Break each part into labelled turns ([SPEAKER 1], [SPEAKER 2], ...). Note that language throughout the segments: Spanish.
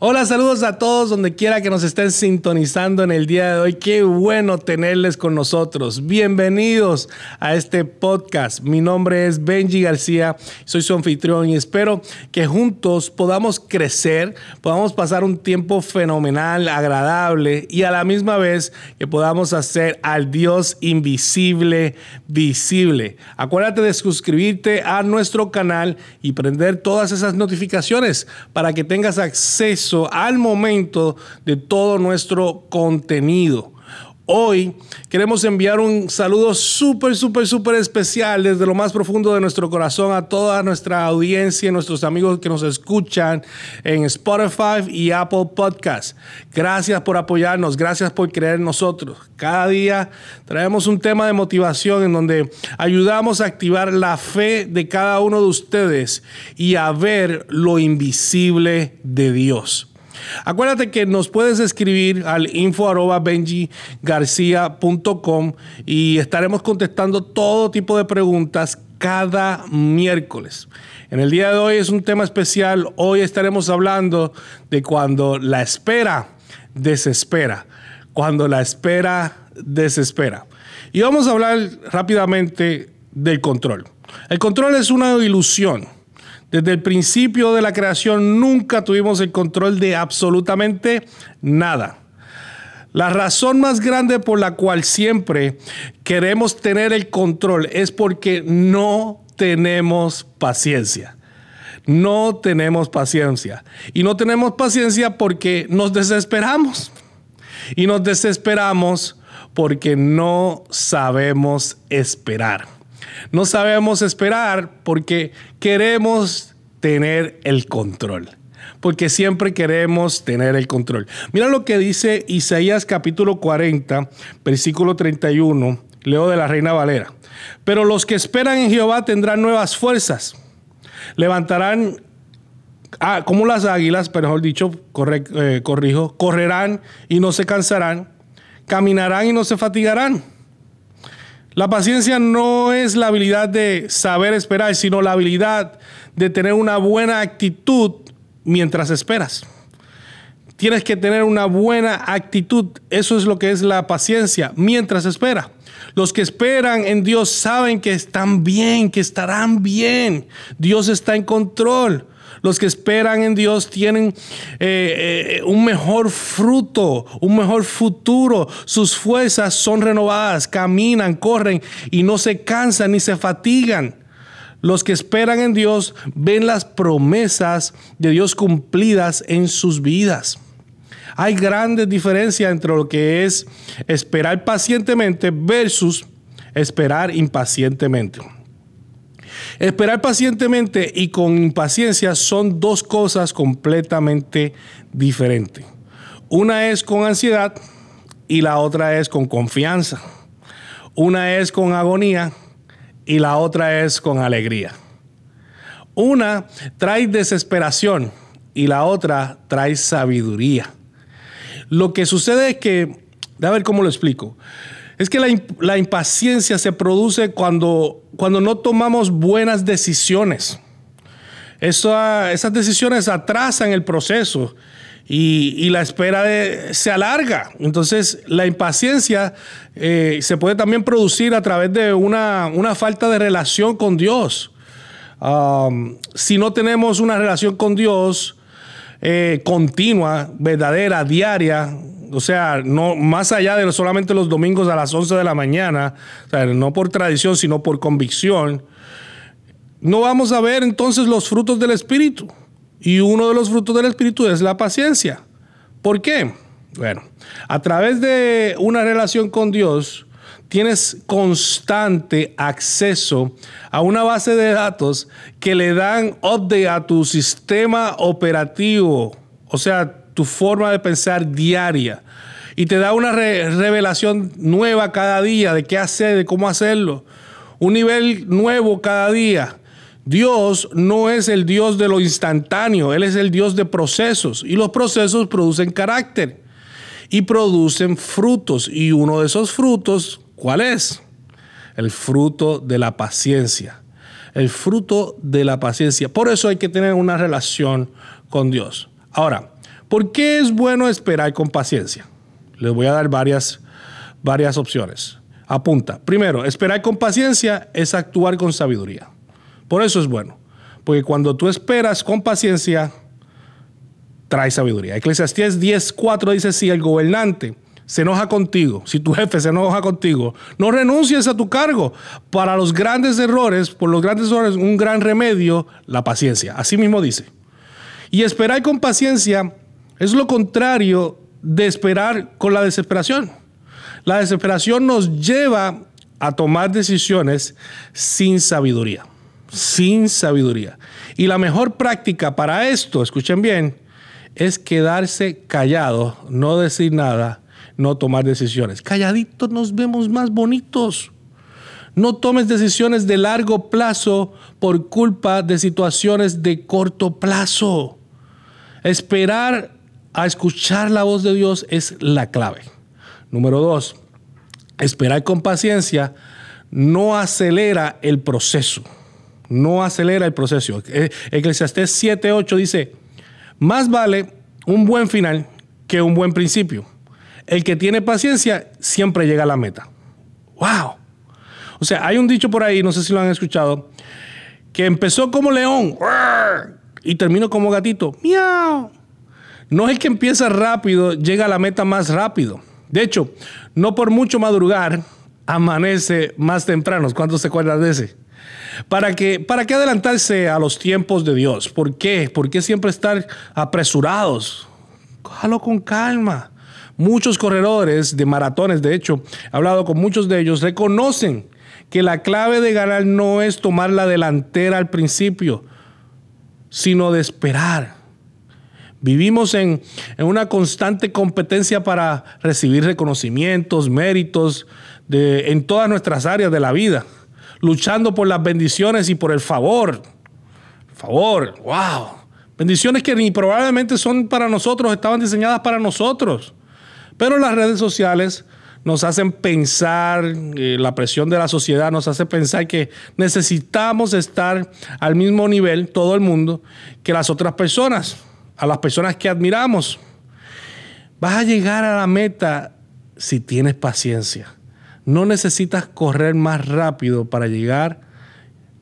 [SPEAKER 1] Hola, saludos a todos donde quiera que nos estén sintonizando en el día de hoy. Qué bueno tenerles con nosotros. Bienvenidos a este podcast. Mi nombre es Benji García, soy su anfitrión y espero que juntos podamos crecer, podamos pasar un tiempo fenomenal, agradable y a la misma vez que podamos hacer al Dios invisible visible. Acuérdate de suscribirte a nuestro canal y prender todas esas notificaciones para que tengas acceso al momento de todo nuestro contenido. Hoy queremos enviar un saludo súper, súper, súper especial desde lo más profundo de nuestro corazón a toda nuestra audiencia, nuestros amigos que nos escuchan en Spotify y Apple Podcasts. Gracias por apoyarnos, gracias por creer en nosotros. Cada día traemos un tema de motivación en donde ayudamos a activar la fe de cada uno de ustedes y a ver lo invisible de Dios. Acuérdate que nos puedes escribir al info y estaremos contestando todo tipo de preguntas cada miércoles. En el día de hoy es un tema especial. Hoy estaremos hablando de cuando la espera desespera. Cuando la espera desespera. Y vamos a hablar rápidamente del control. El control es una ilusión desde el principio de la creación nunca tuvimos el control de absolutamente nada. La razón más grande por la cual siempre queremos tener el control es porque no tenemos paciencia. No tenemos paciencia. Y no tenemos paciencia porque nos desesperamos. Y nos desesperamos porque no sabemos esperar. No sabemos esperar porque queremos tener el control. Porque siempre queremos tener el control. Mira lo que dice Isaías capítulo 40, versículo 31. Leo de la Reina Valera. Pero los que esperan en Jehová tendrán nuevas fuerzas. Levantarán ah, como las águilas, mejor dicho, eh, corrijo, correrán y no se cansarán, caminarán y no se fatigarán. La paciencia no es la habilidad de saber esperar, sino la habilidad de tener una buena actitud mientras esperas. Tienes que tener una buena actitud. Eso es lo que es la paciencia mientras espera. Los que esperan en Dios saben que están bien, que estarán bien. Dios está en control. Los que esperan en Dios tienen eh, eh, un mejor fruto, un mejor futuro. Sus fuerzas son renovadas, caminan, corren y no se cansan ni se fatigan. Los que esperan en Dios ven las promesas de Dios cumplidas en sus vidas. Hay grandes diferencias entre lo que es esperar pacientemente versus esperar impacientemente. Esperar pacientemente y con impaciencia son dos cosas completamente diferentes. Una es con ansiedad y la otra es con confianza. Una es con agonía y la otra es con alegría. Una trae desesperación y la otra trae sabiduría. Lo que sucede es que, a ver cómo lo explico. Es que la, impaciencia se produce cuando, cuando no tomamos buenas decisiones. esas decisiones atrasan el proceso y, la espera se alarga. Entonces, la impaciencia eh, se puede también producir a través de una, falta de relación con Dios. Si no tenemos una relación con Dios eh, continua, verdadera, diaria, o sea, no más allá de solamente los domingos a las 11 de la mañana, no por tradición, sino por convicción, no vamos a ver entonces los frutos del Espíritu. Y uno de los frutos del Espíritu es la paciencia. ¿Por qué? Bueno, a través de una relación con Dios, tienes constante acceso a una base de datos que le dan update a tu sistema operativo. O sea, tu forma de pensar diaria. Y te da una revelación nueva cada día de qué hacer, de cómo hacerlo. Un nivel nuevo cada día. Dios no es el Dios de lo instantáneo, Él es el Dios de procesos. Y los procesos producen carácter y producen frutos. Y uno de esos frutos, ¿cuál es? El fruto de la paciencia. El fruto de la paciencia. Por eso hay que tener una relación con Dios. Ahora, ¿Por qué es bueno esperar con paciencia? Les voy a dar varias, varias opciones. Apunta. Primero, esperar con paciencia es actuar con sabiduría. Por eso es bueno. Porque cuando tú esperas con paciencia, trae sabiduría. Eclesiastés 10.4 dice, si el gobernante se enoja contigo, si tu jefe se enoja contigo, no renuncies a tu cargo. Para los grandes errores, por los grandes errores, un gran remedio, la paciencia. Así mismo dice. Y esperar con paciencia es lo contrario de esperar con la desesperación. La desesperación nos lleva a tomar decisiones sin sabiduría, sin sabiduría. Y la mejor práctica para esto, escuchen bien, es quedarse callado, no decir nada, no tomar decisiones. Calladitos nos vemos más bonitos. No tomes decisiones de largo plazo por culpa de situaciones de corto plazo. Esperar a escuchar la voz de Dios es la clave. Número dos, esperar con paciencia no acelera el proceso. No acelera el proceso. Eh, Eclesiastés 7:8 dice, más vale un buen final que un buen principio. El que tiene paciencia siempre llega a la meta. ¡Wow! O sea, hay un dicho por ahí, no sé si lo han escuchado, que empezó como león y terminó como gatito. ¡Miau! No es que empieza rápido, llega a la meta más rápido. De hecho, no por mucho madrugar, amanece más temprano. ¿Cuántos se acuerdan de ese? ¿Para qué, ¿Para qué adelantarse a los tiempos de Dios? ¿Por qué? ¿Por qué siempre estar apresurados? Cójalo con calma. Muchos corredores de maratones, de hecho, he hablado con muchos de ellos, reconocen que la clave de ganar no es tomar la delantera al principio, sino de esperar. Vivimos en, en una constante competencia para recibir reconocimientos, méritos de, en todas nuestras áreas de la vida luchando por las bendiciones y por el favor. Favor, wow. Bendiciones que ni probablemente son para nosotros, estaban diseñadas para nosotros. Pero las redes sociales nos hacen pensar, eh, la presión de la sociedad nos hace pensar que necesitamos estar al mismo nivel, todo el mundo, que las otras personas, a las personas que admiramos. Vas a llegar a la meta si tienes paciencia. No necesitas correr más rápido para llegar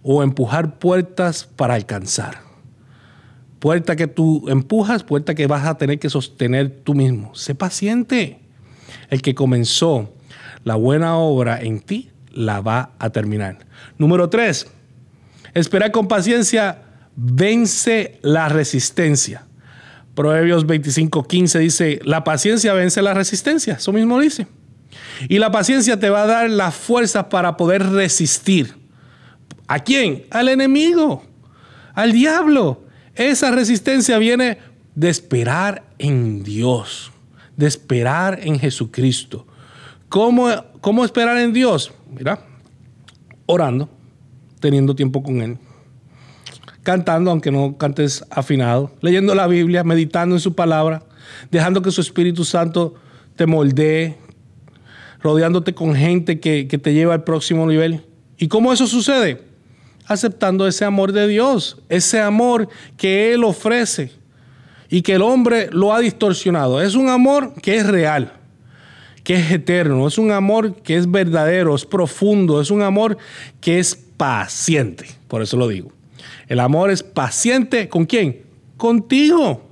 [SPEAKER 1] o empujar puertas para alcanzar. Puerta que tú empujas, puerta que vas a tener que sostener tú mismo. Sé paciente. El que comenzó la buena obra en ti la va a terminar. Número tres, esperar con paciencia vence la resistencia. Proverbios 25:15 dice, la paciencia vence la resistencia. Eso mismo dice. Y la paciencia te va a dar las fuerzas para poder resistir. ¿A quién? Al enemigo, al diablo. Esa resistencia viene de esperar en Dios, de esperar en Jesucristo. ¿Cómo, cómo esperar en Dios? Mira, orando, teniendo tiempo con Él, cantando, aunque no cantes afinado, leyendo la Biblia, meditando en su palabra, dejando que su Espíritu Santo te moldee, rodeándote con gente que, te lleva al próximo nivel. ¿Y cómo eso sucede? Aceptando ese amor de Dios, ese amor que Él ofrece y que el hombre lo ha distorsionado. Es un amor que es real, que es eterno, es un amor que es verdadero, es profundo, es un amor que es paciente. Por eso lo digo. El amor es paciente con quién? Contigo,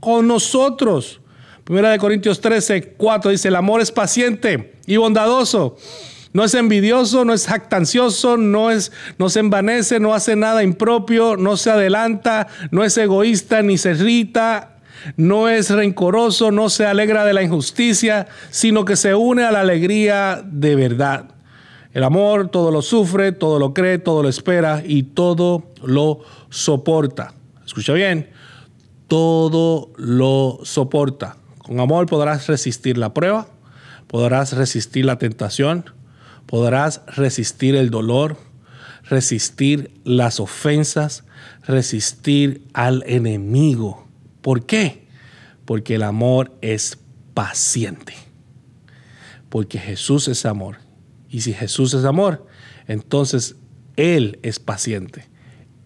[SPEAKER 1] con nosotros. Primera de Corintios 13, 4 dice, el amor es paciente y bondadoso. No es envidioso, no es jactancioso, no, es, no se envanece, no hace nada impropio, no se adelanta, no es egoísta ni se irrita, no es rencoroso, no se alegra de la injusticia, sino que se une a la alegría de verdad. El amor todo lo sufre, todo lo cree, todo lo espera y todo lo soporta. Escucha bien, todo lo soporta. Con amor podrás resistir la prueba, podrás resistir la tentación, podrás resistir el dolor, resistir las ofensas, resistir al enemigo. ¿Por qué? Porque el amor es paciente. Porque Jesús es amor. Y si Jesús es amor, entonces Él es paciente.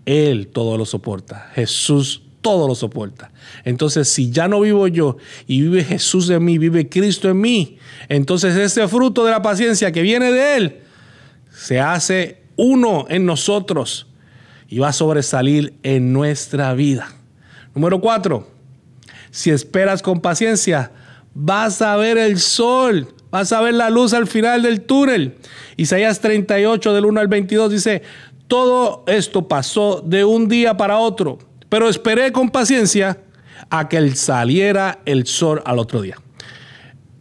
[SPEAKER 1] Él todo lo soporta. Jesús todo lo soporta. Entonces, si ya no vivo yo y vive Jesús en mí, vive Cristo en mí, entonces ese fruto de la paciencia que viene de Él se hace uno en nosotros y va a sobresalir en nuestra vida. Número cuatro, si esperas con paciencia, vas a ver el sol, vas a ver la luz al final del túnel. Isaías 38 del 1 al 22 dice, todo esto pasó de un día para otro pero esperé con paciencia a que saliera el sol al otro día.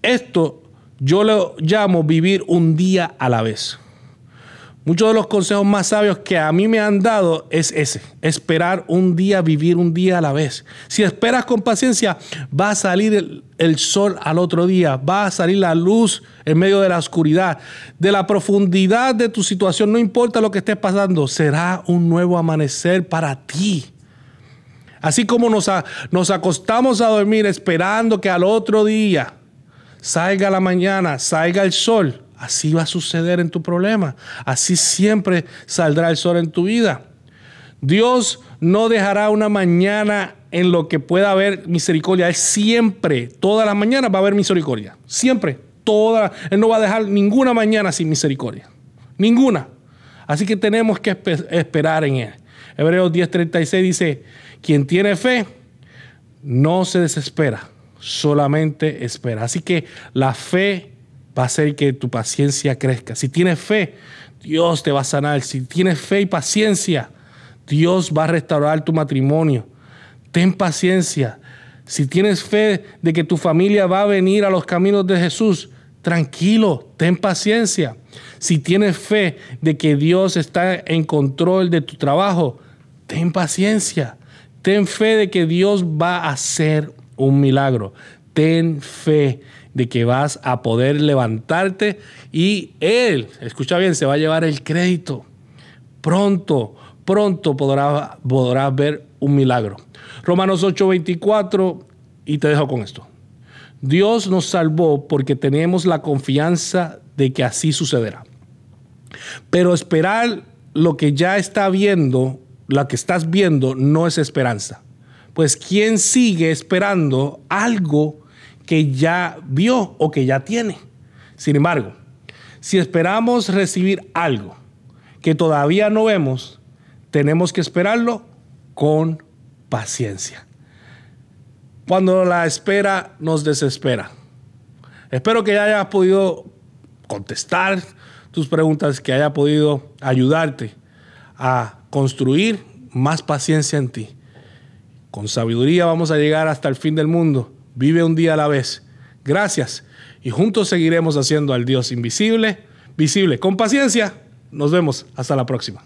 [SPEAKER 1] Esto yo lo llamo vivir un día a la vez. Muchos de los consejos más sabios que a mí me han dado es ese, esperar un día, vivir un día a la vez. Si esperas con paciencia, va a salir el, sol al otro día, va a salir la luz en medio de la oscuridad, de la profundidad de tu situación, no importa lo que estés pasando, será un nuevo amanecer para ti. Así como nos, nos acostamos a dormir esperando que al otro día salga la mañana, salga el sol, así va a suceder en tu problema. Así siempre saldrá el sol en tu vida. Dios no dejará una mañana en lo que pueda haber misericordia. Él siempre, todas las mañanas va a haber misericordia. Siempre, toda. Él no va a dejar ninguna mañana sin misericordia. Ninguna. Así que tenemos que esperar en Él. Hebreos 10:36 dice, quien tiene fe no se desespera, solamente espera. Así que la fe va a hacer que tu paciencia crezca. Si tienes fe, Dios te va a sanar. Si tienes fe y paciencia, Dios va a restaurar tu matrimonio. Ten paciencia. Si tienes fe de que tu familia va a venir a los caminos de Jesús, tranquilo, ten paciencia. Si tienes fe de que Dios está en control de tu trabajo, ten paciencia. Ten fe de que Dios va a hacer un milagro. Ten fe de que vas a poder levantarte y Él, escucha bien, se va a llevar el crédito. Pronto, pronto podrás, podrás ver un milagro. Romanos 8:24 y te dejo con esto. Dios nos salvó porque tenemos la confianza de que así sucederá. Pero esperar lo que ya está viendo la que estás viendo no es esperanza. Pues ¿quién sigue esperando algo que ya vio o que ya tiene? Sin embargo, si esperamos recibir algo que todavía no vemos, tenemos que esperarlo con paciencia. Cuando la espera nos desespera. Espero que hayas podido contestar tus preguntas, que haya podido ayudarte a construir más paciencia en ti. Con sabiduría vamos a llegar hasta el fin del mundo. Vive un día a la vez. Gracias. Y juntos seguiremos haciendo al Dios invisible, visible. Con paciencia. Nos vemos. Hasta la próxima.